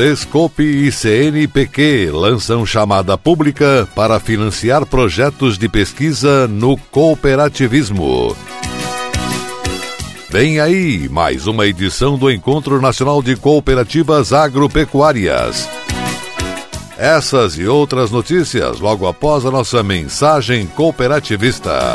Sescope e CNPq lançam chamada pública para financiar projetos de pesquisa no cooperativismo. Vem aí mais uma edição do Encontro Nacional de Cooperativas Agropecuárias. Essas e outras notícias logo após a nossa mensagem cooperativista.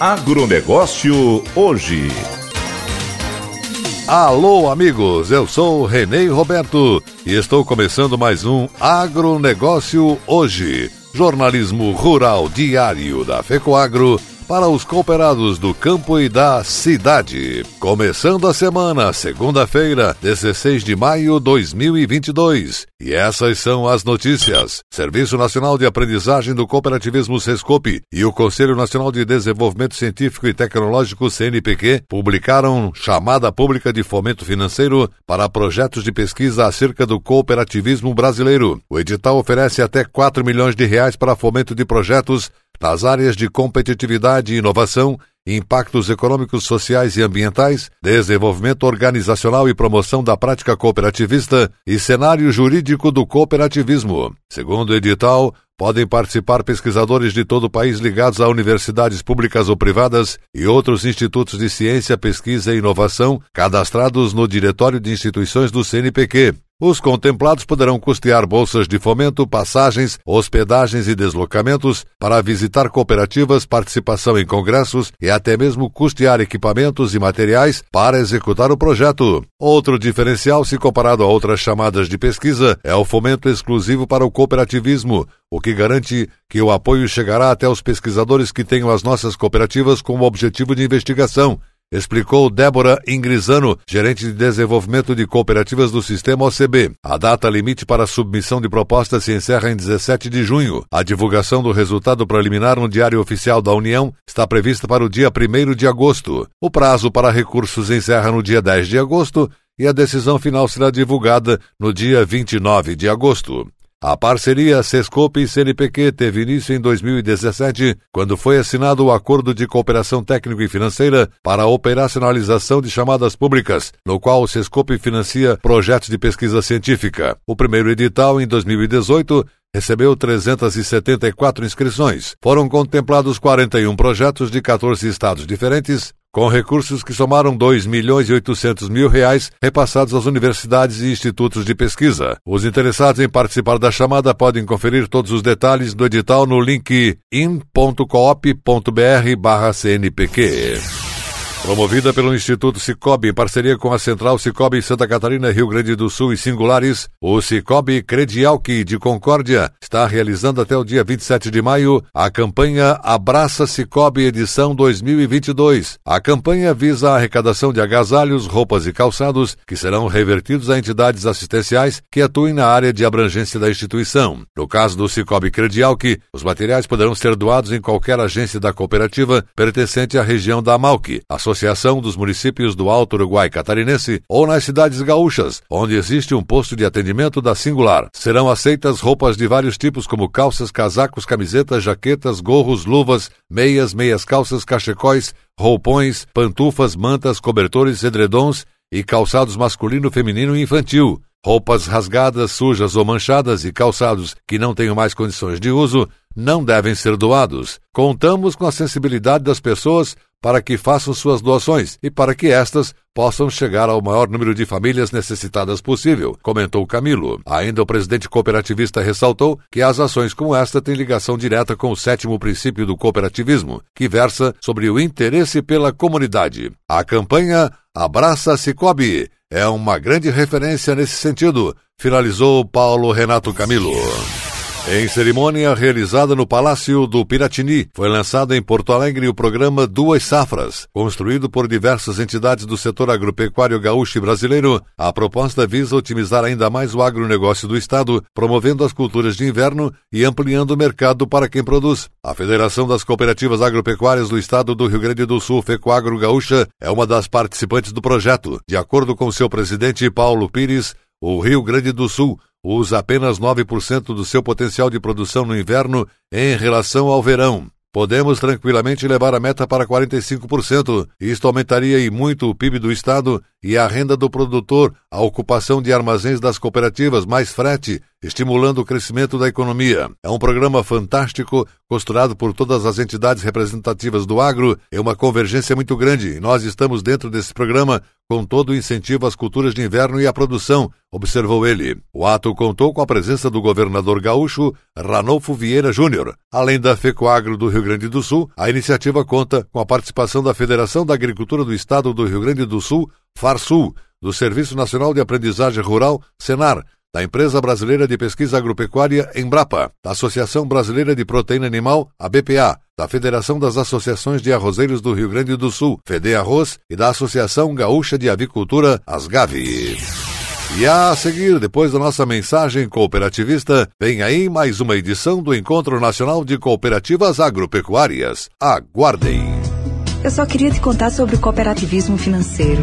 Agronegócio hoje. Alô, amigos, eu sou Renê Roberto e estou começando mais um Agronegócio hoje. Jornalismo rural diário da FECOAGro para os cooperados do campo e da cidade. Começando a semana, segunda-feira, 16 de maio de 2022. E essas são as notícias. Serviço Nacional de Aprendizagem do Cooperativismo Sescope e o Conselho Nacional de Desenvolvimento Científico e Tecnológico CNPq publicaram chamada pública de fomento financeiro para projetos de pesquisa acerca do cooperativismo brasileiro. O edital oferece até 4 milhões de reais para fomento de projetos nas áreas de competitividade e inovação, impactos econômicos, sociais e ambientais, desenvolvimento organizacional e promoção da prática cooperativista e cenário jurídico do cooperativismo. Segundo o edital, podem participar pesquisadores de todo o país ligados a universidades públicas ou privadas e outros institutos de ciência, pesquisa e inovação cadastrados no Diretório de Instituições do CNPq. Os contemplados poderão custear bolsas de fomento, passagens, hospedagens e deslocamentos para visitar cooperativas, participação em congressos e até mesmo custear equipamentos e materiais para executar o projeto. Outro diferencial, se comparado a outras chamadas de pesquisa, é o fomento exclusivo para o cooperativismo, o que garante que o apoio chegará até os pesquisadores que tenham as nossas cooperativas como objetivo de investigação explicou Débora Ingrisano, gerente de desenvolvimento de cooperativas do Sistema OCB. A data limite para a submissão de propostas se encerra em 17 de junho. A divulgação do resultado preliminar no Diário Oficial da União está prevista para o dia 1 de agosto. O prazo para recursos encerra no dia 10 de agosto e a decisão final será divulgada no dia 29 de agosto. A parceria Sescope e CNPq teve início em 2017, quando foi assinado o Acordo de Cooperação Técnico e Financeira para a operacionalização de chamadas públicas, no qual o Sescope financia projetos de pesquisa científica. O primeiro edital, em 2018, recebeu 374 inscrições. Foram contemplados 41 projetos de 14 estados diferentes, com recursos que somaram 2 milhões e 800 mil reais repassados às universidades e institutos de pesquisa. Os interessados em participar da chamada podem conferir todos os detalhes do edital no link in.coop.br/cnpq. Promovida pelo Instituto Cicobi em parceria com a Central Cicobi Santa Catarina, Rio Grande do Sul e Singulares, o Cicobi Credialc de Concórdia está realizando até o dia 27 de maio a campanha Abraça Cicobi edição 2022. A campanha visa a arrecadação de agasalhos, roupas e calçados que serão revertidos a entidades assistenciais que atuem na área de abrangência da instituição. No caso do Cicobi Credialc, os materiais poderão ser doados em qualquer agência da cooperativa pertencente à região da Amalc, Associação dos Municípios do Alto Uruguai Catarinense, ou nas cidades gaúchas, onde existe um posto de atendimento da Singular. Serão aceitas roupas de vários tipos, como calças, casacos, camisetas, jaquetas, gorros, luvas, meias, meias calças, cachecóis, roupões, pantufas, mantas, cobertores, edredons e calçados masculino, feminino e infantil. Roupas rasgadas, sujas ou manchadas e calçados que não tenham mais condições de uso não devem ser doados. Contamos com a sensibilidade das pessoas para que façam suas doações e para que estas possam chegar ao maior número de famílias necessitadas possível, comentou Camilo. Ainda o presidente cooperativista ressaltou que as ações como esta têm ligação direta com o sétimo princípio do cooperativismo, que versa sobre o interesse pela comunidade. A campanha Abraça Cicobi é uma grande referência nesse sentido, finalizou Paulo Renato Camilo. Em cerimônia realizada no Palácio do Piratini, foi lançado em Porto Alegre o programa Duas Safras. Construído por diversas entidades do setor agropecuário gaúcho e brasileiro, a proposta visa otimizar ainda mais o agronegócio do Estado, promovendo as culturas de inverno e ampliando o mercado para quem produz. A Federação das Cooperativas Agropecuárias do Estado do Rio Grande do Sul, FECOAGRO Gaúcha, é uma das participantes do projeto. De acordo com seu presidente Paulo Pires, o Rio Grande do Sul usa apenas 9% do seu potencial de produção no inverno em relação ao verão. Podemos tranquilamente levar a meta para 45%. Isto aumentaria e muito o PIB do Estado e a renda do produtor, a ocupação de armazéns das cooperativas, mais frete, estimulando o crescimento da economia. É um programa fantástico, costurado por todas as entidades representativas do agro, é uma convergência muito grande e nós estamos dentro desse programa com todo o incentivo às culturas de inverno e à produção, observou ele. O ato contou com a presença do governador gaúcho Ranolfo Vieira Júnior. Além da FECOAGRO do Rio Grande do Sul, a iniciativa conta com a participação da Federação da Agricultura do Estado do Rio Grande do Sul, FARSUL, do Serviço Nacional de Aprendizagem Rural, SENAR, da Empresa Brasileira de Pesquisa Agropecuária, Embrapa, da Associação Brasileira de Proteína Animal, a BPA, da Federação das Associações de Arrozeiros do Rio Grande do Sul, Fede Arroz, e da Associação Gaúcha de Avicultura, Asgavi. E a seguir, depois da nossa mensagem cooperativista, vem aí mais uma edição do Encontro Nacional de Cooperativas Agropecuárias. Aguardem! Eu só queria te contar sobre o cooperativismo financeiro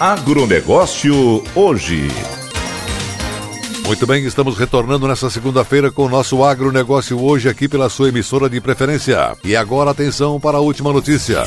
Agronegócio hoje. Muito bem, estamos retornando nesta segunda-feira com o nosso agronegócio hoje aqui pela sua emissora de preferência. E agora atenção para a última notícia.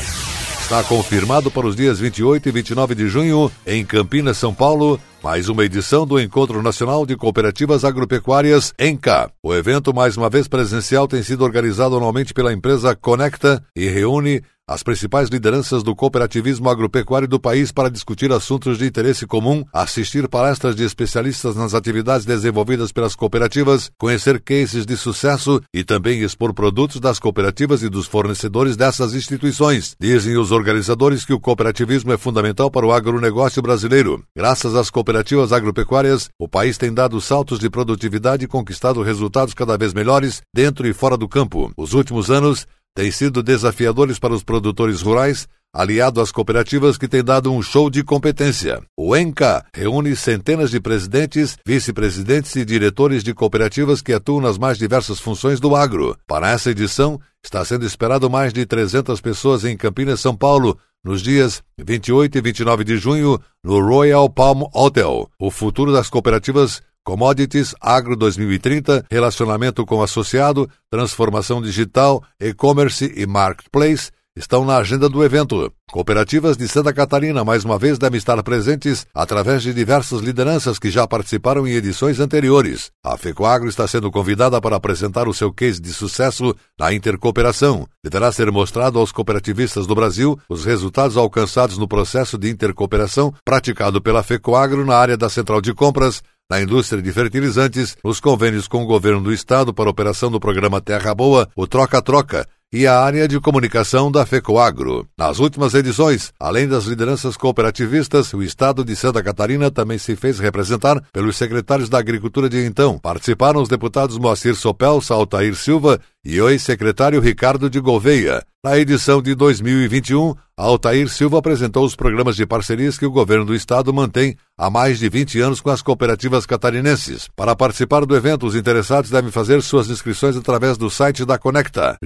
Está confirmado para os dias 28 e 29 de junho, em Campinas, São Paulo, mais uma edição do Encontro Nacional de Cooperativas Agropecuárias, ENCA. O evento, mais uma vez presencial, tem sido organizado anualmente pela empresa Conecta e reúne as principais lideranças do cooperativismo agropecuário do país para discutir assuntos de interesse comum, assistir palestras de especialistas nas atividades desenvolvidas pelas cooperativas, conhecer cases de sucesso e também expor produtos das cooperativas e dos fornecedores dessas instituições. Dizem os organizadores que o cooperativismo é fundamental para o agronegócio brasileiro. Graças às cooperativas agropecuárias, o país tem dado saltos de produtividade e conquistado resultados cada vez melhores dentro e fora do campo. Os últimos anos têm sido desafiadores para os produtores rurais, aliado às cooperativas que têm dado um show de competência. O ENCA reúne centenas de presidentes, vice-presidentes e diretores de cooperativas que atuam nas mais diversas funções do agro. Para essa edição, está sendo esperado mais de 300 pessoas em Campinas, São Paulo, nos dias 28 e 29 de junho, no Royal Palm Hotel. O futuro das cooperativas Commodities Agro 2030, relacionamento com associado, transformação digital, e-commerce e marketplace estão na agenda do evento. Cooperativas de Santa Catarina, mais uma vez, devem estar presentes através de diversas lideranças que já participaram em edições anteriores. A FECOAGRO está sendo convidada para apresentar o seu case de sucesso na intercooperação. Deverá ser mostrado aos cooperativistas do Brasil os resultados alcançados no processo de intercooperação praticado pela FECOAGRO na área da central de compras, na indústria de fertilizantes, nos convênios com o governo do estado para operação do programa Terra Boa, o Troca-Troca, e a área de comunicação da FECOAGRO. Nas últimas edições, além das lideranças cooperativistas, o estado de Santa Catarina também se fez representar pelos secretários da Agricultura de então. Participaram os deputados Moacir Sopel, Saltair Silva e o ex-secretário Ricardo de Gouveia. Na edição de 2021, Altair Silva apresentou os programas de parcerias que o governo do estado mantém há mais de 20 anos com as cooperativas catarinenses. Para participar do evento, os interessados devem fazer suas inscrições através do site da Conecta,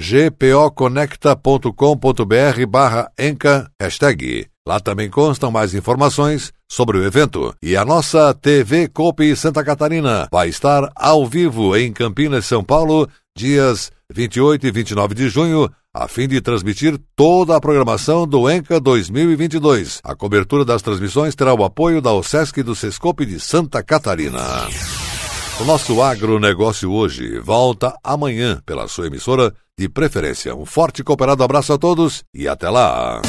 gpoconecta.com.br barra enca hashtag. Lá também constam mais informações sobre o evento. E a nossa TV Copi Santa Catarina vai estar ao vivo em Campinas, São Paulo, dias 28 e 29 de junho, a fim de transmitir toda a programação do ENCA 2022. A cobertura das transmissões terá o apoio da OSESC e do Sescope de Santa Catarina. O nosso agronegócio hoje volta amanhã pela sua emissora de preferência. Um forte e cooperado abraço a todos e até lá!